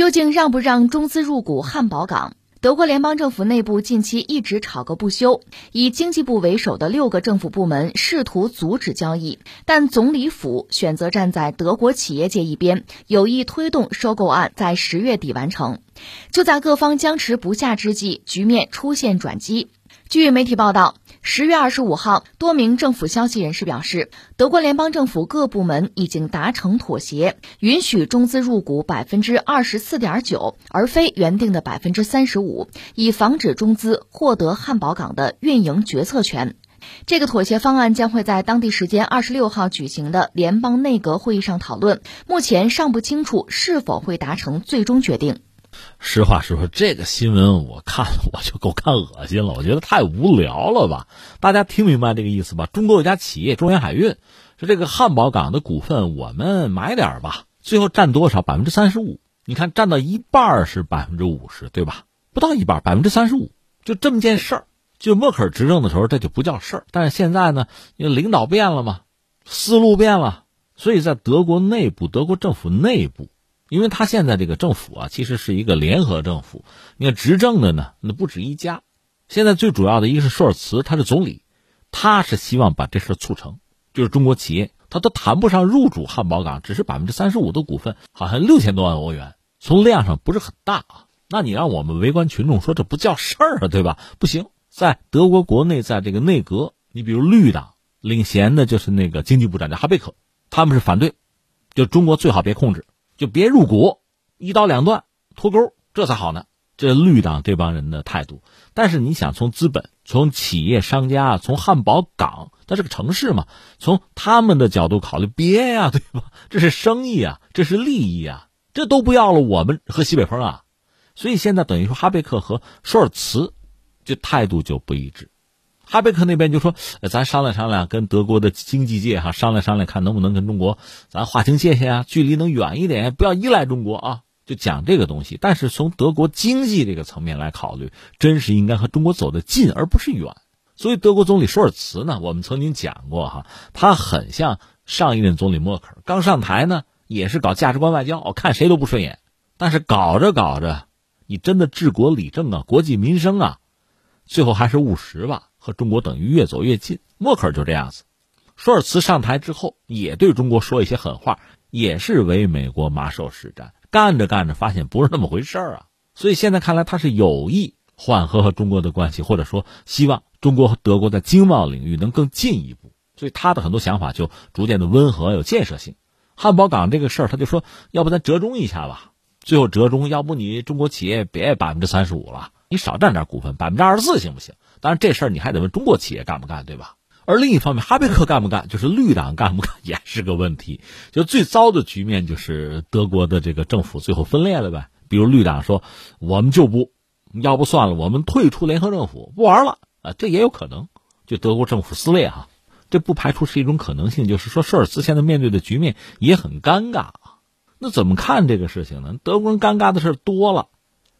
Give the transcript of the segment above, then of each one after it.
究竟让不让中资入股汉堡港？德国联邦政府内部近期一直吵个不休，以经济部为首的六个政府部门试图阻止交易，但总理府选择站在德国企业界一边，有意推动收购案在十月底完成。就在各方僵持不下之际，局面出现转机。据媒体报道。十月二十五号，多名政府消息人士表示，德国联邦政府各部门已经达成妥协，允许中资入股百分之二十四点九，而非原定的百分之三十五，以防止中资获得汉堡港的运营决策权。这个妥协方案将会在当地时间二十六号举行的联邦内阁会议上讨论，目前尚不清楚是否会达成最终决定。实话实说，这个新闻我看了我就够看恶心了，我觉得太无聊了吧？大家听明白这个意思吧？中国有家企业中远海运，说这个汉堡港的股份我们买点吧，最后占多少？百分之三十五。你看占到一半是百分之五十，对吧？不到一半，百分之三十五，就这么件事儿。就默克尔执政的时候，这就不叫事儿。但是现在呢，因为领导变了嘛，思路变了，所以在德国内部，德国政府内部。因为他现在这个政府啊，其实是一个联合政府。你看执政的呢，那不止一家。现在最主要的一个是舒尔茨，他是总理，他是希望把这事促成。就是中国企业，他都谈不上入主汉堡港，只是百分之三十五的股份，好像六千多万欧元，从量上不是很大啊。那你让我们围观群众说这不叫事儿啊，对吧？不行，在德国国内，在这个内阁，你比如绿党领衔的就是那个经济部长叫哈贝克，他们是反对，就中国最好别控制。就别入股，一刀两断，脱钩，这才好呢。这绿党这帮人的态度。但是你想，从资本、从企业商家、从汉堡港，它是个城市嘛，从他们的角度考虑，别呀，对吧？这是生意啊，这是利益啊，这都不要了，我们和西北风啊。所以现在等于说，哈贝克和舒尔茨，这态度就不一致。哈贝克那边就说：“咱商量商量，跟德国的经济界哈商量商量，看能不能跟中国咱划清界限啊，距离能远一点，不要依赖中国啊。”就讲这个东西。但是从德国经济这个层面来考虑，真是应该和中国走得近，而不是远。所以德国总理舒尔茨呢，我们曾经讲过哈，他很像上一任总理默克尔，刚上台呢也是搞价值观外交，我看谁都不顺眼。但是搞着搞着，你真的治国理政啊，国计民生啊，最后还是务实吧。和中国等于越走越近，默克尔就这样子。舒尔茨上台之后，也对中国说一些狠话，也是为美国马首是瞻。干着干着，发现不是那么回事啊。所以现在看来，他是有意缓和和中国的关系，或者说希望中国和德国在经贸领域能更进一步。所以他的很多想法就逐渐的温和有建设性。汉堡港这个事儿，他就说，要不咱折中一下吧。最后折中，要不你中国企业别百分之三十五了，你少占点股份，百分之二十四行不行？当然，这事儿你还得问中国企业干不干，对吧？而另一方面，哈贝克干不干，就是绿党干不干，也是个问题。就最糟的局面，就是德国的这个政府最后分裂了呗。比如绿党说，我们就不，要不算了，我们退出联合政府，不玩了啊，这也有可能。就德国政府撕裂哈，这不排除是一种可能性。就是说，舒尔茨现在面对的局面也很尴尬。那怎么看这个事情呢？德国人尴尬的事多了。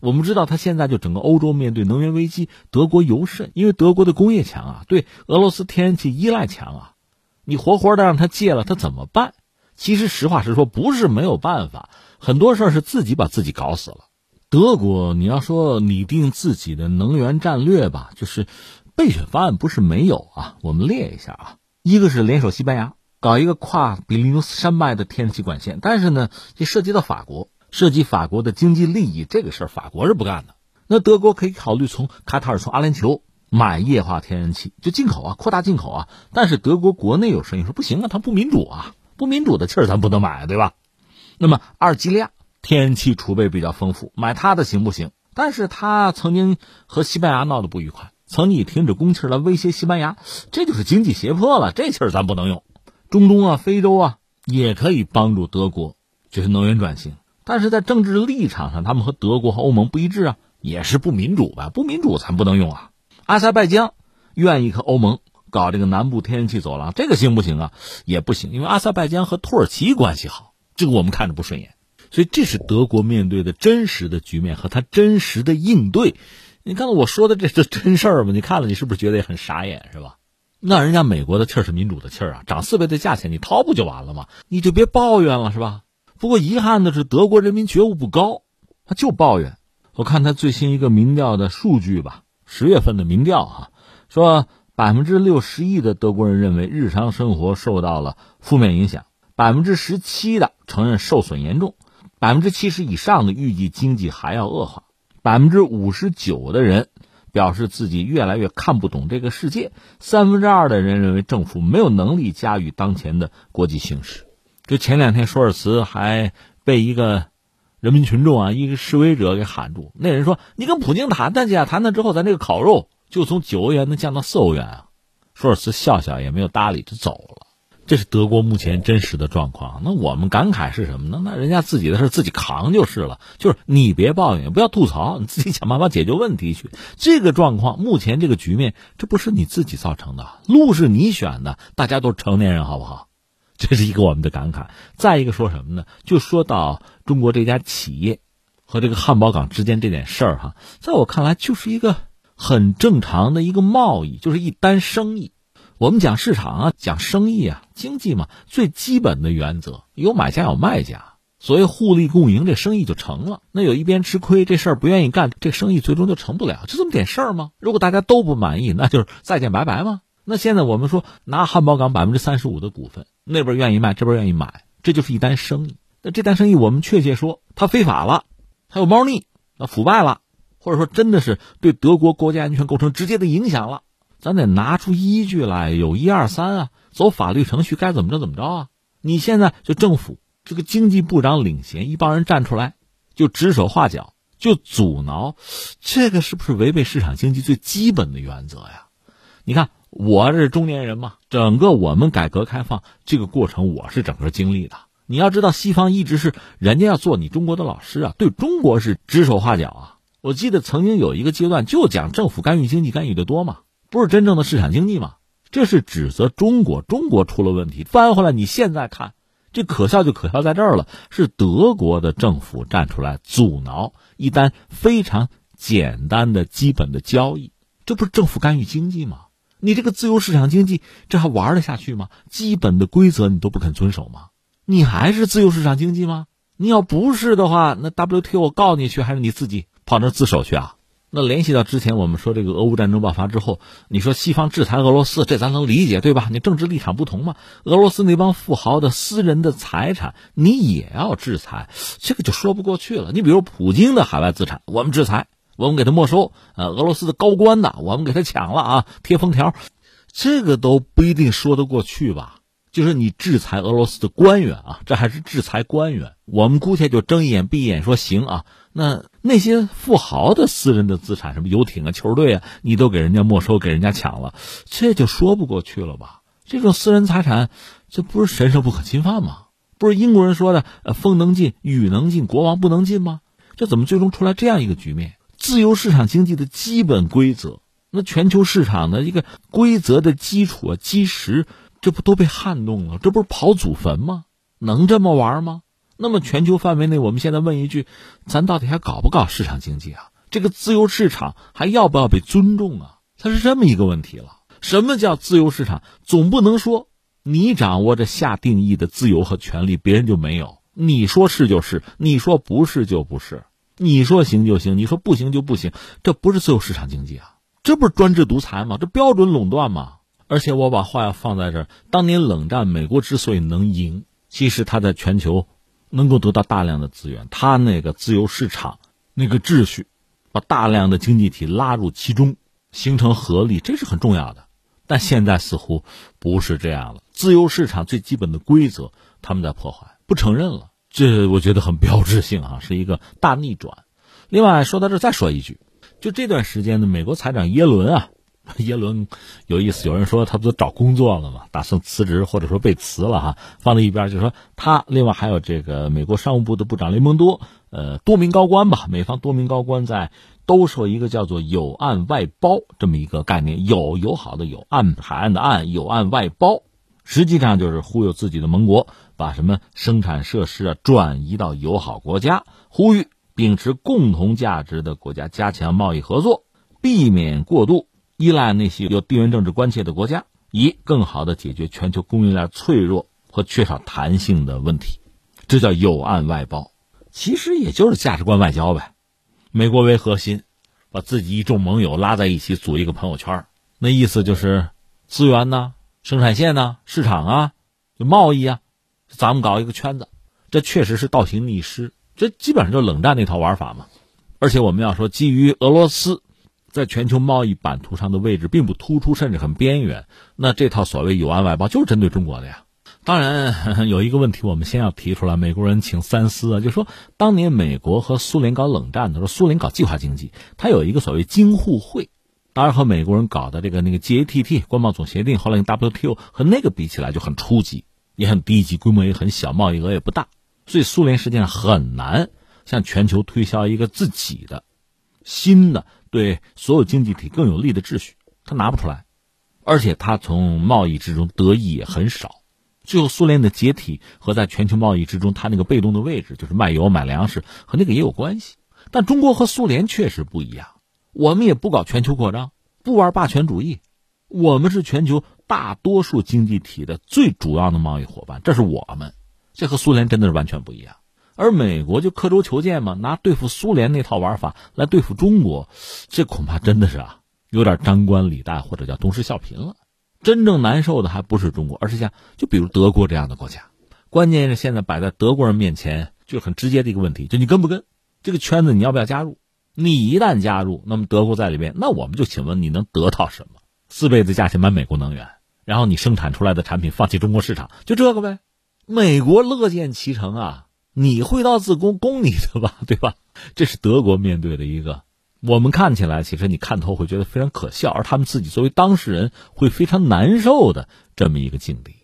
我们知道，他现在就整个欧洲面对能源危机，德国尤甚，因为德国的工业强啊，对俄罗斯天然气依赖强啊，你活活的让他戒了，他怎么办？其实实话实说，不是没有办法，很多事儿是自己把自己搞死了。德国，你要说拟定自己的能源战略吧，就是备选方案不是没有啊，我们列一下啊，一个是联手西班牙搞一个跨比利牛斯山脉的天然气管线，但是呢，这涉及到法国。涉及法国的经济利益，这个事儿法国是不干的。那德国可以考虑从卡塔尔、从阿联酋买液化天然气，就进口啊，扩大进口啊。但是德国国内有声音说不行啊，它不民主啊，不民主的气儿咱不能买，对吧？那么阿尔及利亚天然气储备比较丰富，买它的行不行？但是他曾经和西班牙闹得不愉快，曾经以停止供气来威胁西班牙，这就是经济胁迫了，这气儿咱不能用。中东啊、非洲啊也可以帮助德国，就是能源转型。但是在政治立场上，他们和德国和欧盟不一致啊，也是不民主吧？不民主咱不能用啊。阿塞拜疆愿意和欧盟搞这个南部天然气走廊，这个行不行啊？也不行，因为阿塞拜疆和土耳其关系好，这个我们看着不顺眼。所以这是德国面对的真实的局面和他真实的应对。你看我说的这是真事儿吗？你看了你是不是觉得也很傻眼是吧？那人家美国的气儿是民主的气儿啊，涨四倍的价钱你掏不就完了吗？你就别抱怨了是吧？不过遗憾的是，德国人民觉悟不高。他就抱怨。我看他最新一个民调的数据吧，十月份的民调哈，说百分之六十一的德国人认为日常生活受到了负面影响，百分之十七的承认受损严重，百分之七十以上的预计经济还要恶化，百分之五十九的人表示自己越来越看不懂这个世界，三分之二的人认为政府没有能力驾驭当前的国际形势。就前两天，舒尔茨还被一个人民群众啊，一个示威者给喊住。那人说：“你跟普京谈谈去啊，谈谈之后，咱这个烤肉就从九欧元能降到四欧元啊。”舒尔茨笑笑也没有搭理，就走了。这是德国目前真实的状况。那我们感慨是什么呢？那人家自己的事自己扛就是了。就是你别抱怨，不要吐槽，你自己想办法解决问题去。这个状况，目前这个局面，这不是你自己造成的，路是你选的，大家都是成年人，好不好？这是一个我们的感慨。再一个说什么呢？就说到中国这家企业和这个汉堡港之间这点事儿哈，在我看来就是一个很正常的一个贸易，就是一单生意。我们讲市场啊，讲生意啊，经济嘛，最基本的原则有买家有卖家，所谓互利共赢，这生意就成了。那有一边吃亏，这事儿不愿意干，这生意最终就成不了，就这么点事儿吗？如果大家都不满意，那就是再见拜拜吗？那现在我们说拿汉堡港百分之三十五的股份。那边愿意卖，这边愿意买，这就是一单生意。那这单生意，我们确切说，它非法了，它有猫腻，那腐败了，或者说真的是对德国国家安全构成直接的影响了，咱得拿出依据来，有一二三啊，走法律程序，该怎么着怎么着啊。你现在就政府这个经济部长领衔，一帮人站出来，就指手画脚，就阻挠，这个是不是违背市场经济最基本的原则呀？你看。我是中年人嘛，整个我们改革开放这个过程，我是整个经历的。你要知道，西方一直是人家要做你中国的老师啊，对中国是指手画脚啊。我记得曾经有一个阶段，就讲政府干预经济干预的多嘛，不是真正的市场经济嘛？这是指责中国，中国出了问题。翻回来，你现在看，这可笑就可笑在这儿了，是德国的政府站出来阻挠一单非常简单的基本的交易，这不是政府干预经济吗？你这个自由市场经济，这还玩得下去吗？基本的规则你都不肯遵守吗？你还是自由市场经济吗？你要不是的话，那 WTO 我告你去，还是你自己跑那自首去啊？那联系到之前我们说这个俄乌战争爆发之后，你说西方制裁俄罗斯，这咱能理解对吧？你政治立场不同嘛。俄罗斯那帮富豪的私人的财产，你也要制裁，这个就说不过去了。你比如普京的海外资产，我们制裁。我们给他没收，呃，俄罗斯的高官呢，我们给他抢了啊，贴封条，这个都不一定说得过去吧？就是你制裁俄罗斯的官员啊，这还是制裁官员，我们姑且就睁一眼闭一眼说行啊。那那些富豪的私人的资产，什么游艇啊、球队啊，你都给人家没收，给人家抢了，这就说不过去了吧？这种私人财产，这不是神圣不可侵犯吗？不是英国人说的“呃，风能进，雨能进，国王不能进”吗？这怎么最终出来这样一个局面？自由市场经济的基本规则，那全球市场的一个规则的基础啊基石，这不都被撼动了？这不是刨祖坟吗？能这么玩吗？那么全球范围内，我们现在问一句：咱到底还搞不搞市场经济啊？这个自由市场还要不要被尊重啊？它是这么一个问题了。什么叫自由市场？总不能说你掌握着下定义的自由和权利，别人就没有。你说是就是，你说不是就不是。你说行就行，你说不行就不行，这不是自由市场经济啊，这不是专制独裁吗？这标准垄断吗？而且我把话要放在这儿，当年冷战，美国之所以能赢，其实它在全球能够得到大量的资源，它那个自由市场那个秩序，把大量的经济体拉入其中，形成合力，这是很重要的。但现在似乎不是这样了，自由市场最基本的规则，他们在破坏，不承认了。这我觉得很标志性啊，是一个大逆转。另外说到这，再说一句，就这段时间的美国财长耶伦啊，耶伦有意思，有人说他不都找工作了吗？打算辞职或者说被辞了哈，放在一边，就说他。另外还有这个美国商务部的部长雷蒙多，呃，多名高官吧，美方多名高官在兜售一个叫做“友岸外包”这么一个概念，友友好的友，岸海岸的岸，友岸外包。实际上就是忽悠自己的盟国，把什么生产设施啊转移到友好国家，呼吁秉持共同价值的国家加强贸易合作，避免过度依赖那些有地缘政治关切的国家，以更好的解决全球供应链脆弱和缺少弹性的问题。这叫友岸外包。其实也就是价值观外交呗。美国为核心，把自己一众盟友拉在一起组一个朋友圈，那意思就是资源呢、生产线呐、市场啊、就贸易啊，咱们搞一个圈子。这确实是倒行逆施，这基本上就冷战那套玩法嘛。而且我们要说，基于俄罗斯在全球贸易版图上的位置并不突出，甚至很边缘，那这套所谓友岸外包就是针对中国的呀。当然，有一个问题我们先要提出来，美国人请三思啊，就说当年美国和苏联搞冷战的时候，苏联搞计划经济，它有一个所谓京沪会，当然和美国人搞的这个那个 GATT 关贸总协定，后来 WTO 和那个比起来就很初级，也很低级，规模也很小，贸易额也不大，所以苏联实际上很难向全球推销一个自己的新的对所有经济体更有利的秩序，他拿不出来，而且他从贸易之中得益也很少。最后，苏联的解体和在全球贸易之中，它那个被动的位置，就是卖油、买粮食，和那个也有关系。但中国和苏联确实不一样，我们也不搞全球扩张，不玩霸权主义，我们是全球大多数经济体的最主要的贸易伙伴，这是我们。这和苏联真的是完全不一样。而美国就刻舟求剑嘛，拿对付苏联那套玩法来对付中国，这恐怕真的是啊，有点张冠李戴或者叫东施效颦了。真正难受的还不是中国，而是像就比如德国这样的国家。关键是现在摆在德国人面前就很直接的一个问题，就你跟不跟这个圈子，你要不要加入？你一旦加入，那么德国在里边，那我们就请问你能得到什么？四倍的价钱买美国能源，然后你生产出来的产品放弃中国市场，就这个呗。美国乐见其成啊，你会到自宫供你的吧，对吧？这是德国面对的一个。我们看起来，其实你看透会觉得非常可笑，而他们自己作为当事人会非常难受的这么一个境地。